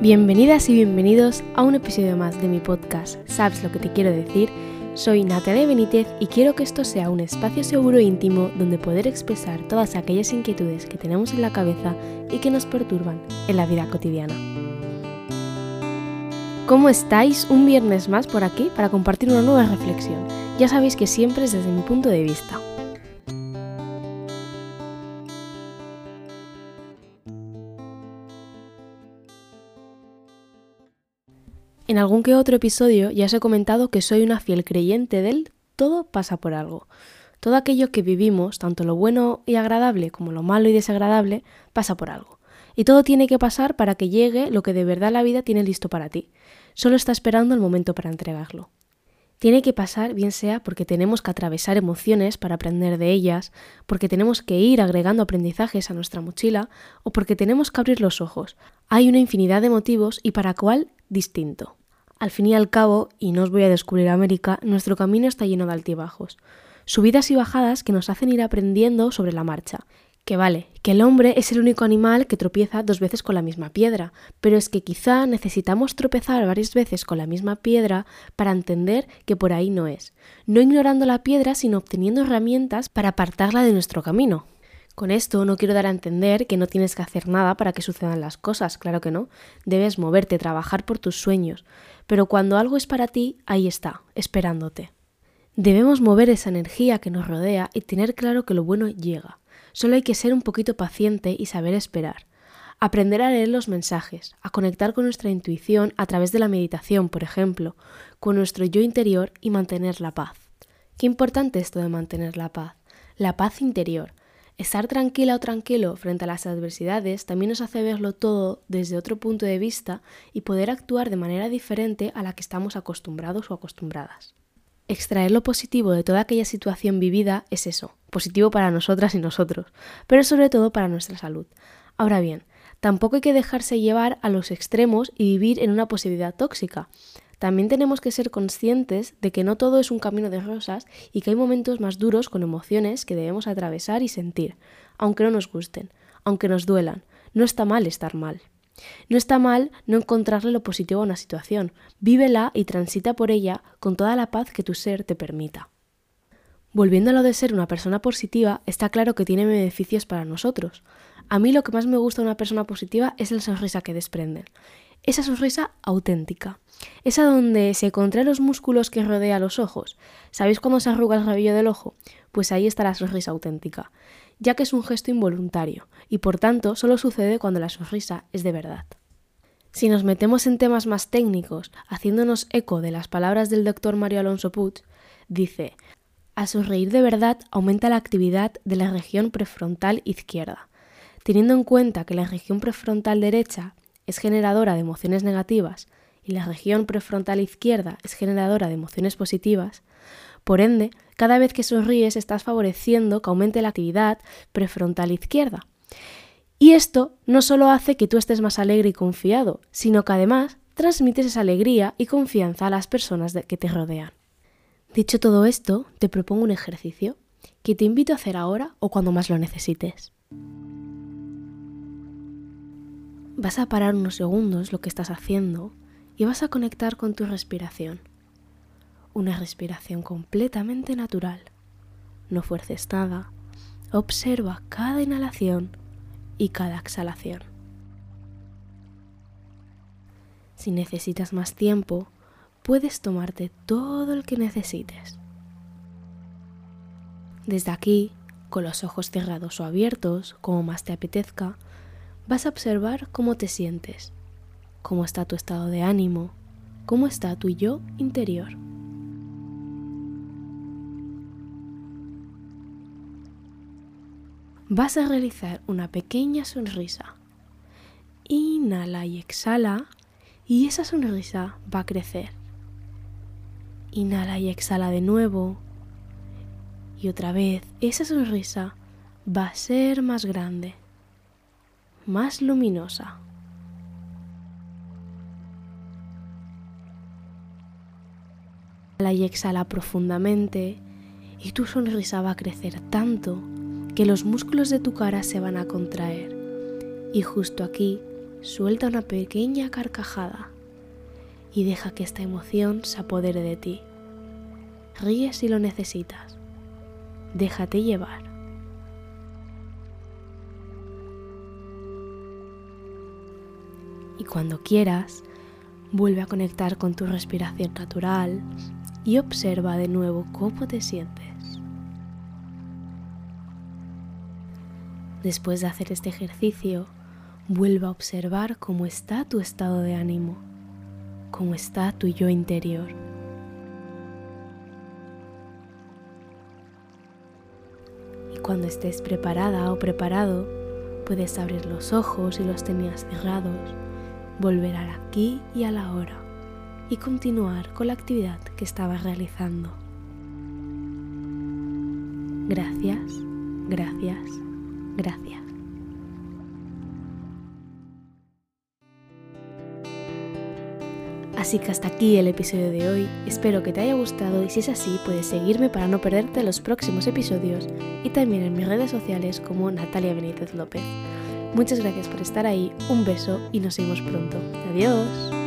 Bienvenidas y bienvenidos a un episodio más de mi podcast ¿Sabes lo que te quiero decir? Soy Natalia Benítez y quiero que esto sea un espacio seguro e íntimo donde poder expresar todas aquellas inquietudes que tenemos en la cabeza y que nos perturban en la vida cotidiana. ¿Cómo estáis? Un viernes más por aquí para compartir una nueva reflexión. Ya sabéis que siempre es desde mi punto de vista. En algún que otro episodio ya os he comentado que soy una fiel creyente del todo pasa por algo. Todo aquello que vivimos, tanto lo bueno y agradable como lo malo y desagradable, pasa por algo. Y todo tiene que pasar para que llegue lo que de verdad la vida tiene listo para ti. Solo está esperando el momento para entregarlo. Tiene que pasar, bien sea porque tenemos que atravesar emociones para aprender de ellas, porque tenemos que ir agregando aprendizajes a nuestra mochila o porque tenemos que abrir los ojos. Hay una infinidad de motivos y para cuál distinto. Al fin y al cabo, y no os voy a descubrir América, nuestro camino está lleno de altibajos, subidas y bajadas que nos hacen ir aprendiendo sobre la marcha. Que vale, que el hombre es el único animal que tropieza dos veces con la misma piedra, pero es que quizá necesitamos tropezar varias veces con la misma piedra para entender que por ahí no es, no ignorando la piedra, sino obteniendo herramientas para apartarla de nuestro camino. Con esto no quiero dar a entender que no tienes que hacer nada para que sucedan las cosas, claro que no. Debes moverte, trabajar por tus sueños, pero cuando algo es para ti, ahí está, esperándote. Debemos mover esa energía que nos rodea y tener claro que lo bueno llega. Solo hay que ser un poquito paciente y saber esperar. Aprender a leer los mensajes, a conectar con nuestra intuición a través de la meditación, por ejemplo, con nuestro yo interior y mantener la paz. Qué importante esto de mantener la paz. La paz interior, Estar tranquila o tranquilo frente a las adversidades también nos hace verlo todo desde otro punto de vista y poder actuar de manera diferente a la que estamos acostumbrados o acostumbradas. Extraer lo positivo de toda aquella situación vivida es eso, positivo para nosotras y nosotros, pero sobre todo para nuestra salud. Ahora bien, tampoco hay que dejarse llevar a los extremos y vivir en una posibilidad tóxica también tenemos que ser conscientes de que no todo es un camino de rosas y que hay momentos más duros con emociones que debemos atravesar y sentir, aunque no nos gusten, aunque nos duelan. No está mal estar mal. No está mal no encontrarle lo positivo a una situación. Vívela y transita por ella con toda la paz que tu ser te permita. Volviendo a lo de ser una persona positiva, está claro que tiene beneficios para nosotros. A mí lo que más me gusta de una persona positiva es la sonrisa que desprenden esa sonrisa auténtica, esa donde se contraen los músculos que rodea los ojos. ¿Sabéis cómo se arruga el rabillo del ojo? Pues ahí está la sonrisa auténtica, ya que es un gesto involuntario y por tanto solo sucede cuando la sonrisa es de verdad. Si nos metemos en temas más técnicos, haciéndonos eco de las palabras del doctor Mario Alonso Puig, dice, a sonreír de verdad aumenta la actividad de la región prefrontal izquierda. Teniendo en cuenta que la región prefrontal derecha es generadora de emociones negativas y la región prefrontal izquierda es generadora de emociones positivas, por ende, cada vez que sonríes estás favoreciendo que aumente la actividad prefrontal izquierda. Y esto no solo hace que tú estés más alegre y confiado, sino que además transmites esa alegría y confianza a las personas que te rodean. Dicho todo esto, te propongo un ejercicio que te invito a hacer ahora o cuando más lo necesites. Vas a parar unos segundos lo que estás haciendo y vas a conectar con tu respiración. Una respiración completamente natural. No fuerces nada. Observa cada inhalación y cada exhalación. Si necesitas más tiempo, puedes tomarte todo el que necesites. Desde aquí, con los ojos cerrados o abiertos, como más te apetezca, vas a observar cómo te sientes, cómo está tu estado de ánimo, cómo está tu yo interior. Vas a realizar una pequeña sonrisa. Inhala y exhala y esa sonrisa va a crecer. Inhala y exhala de nuevo. Y otra vez esa sonrisa va a ser más grande más luminosa. y exhala profundamente y tu sonrisa va a crecer tanto que los músculos de tu cara se van a contraer y justo aquí suelta una pequeña carcajada y deja que esta emoción se apodere de ti. Ríe si lo necesitas. Déjate llevar. Y cuando quieras, vuelve a conectar con tu respiración natural y observa de nuevo cómo te sientes. Después de hacer este ejercicio, vuelve a observar cómo está tu estado de ánimo, cómo está tu yo interior. Y cuando estés preparada o preparado, puedes abrir los ojos si los tenías cerrados, volver al aquí y a la hora y continuar con la actividad que estabas realizando. Gracias, gracias, gracias. Así que hasta aquí el episodio de hoy, espero que te haya gustado y si es así puedes seguirme para no perderte los próximos episodios y también en mis redes sociales como Natalia Benítez López. Muchas gracias por estar ahí, un beso y nos vemos pronto. Adiós.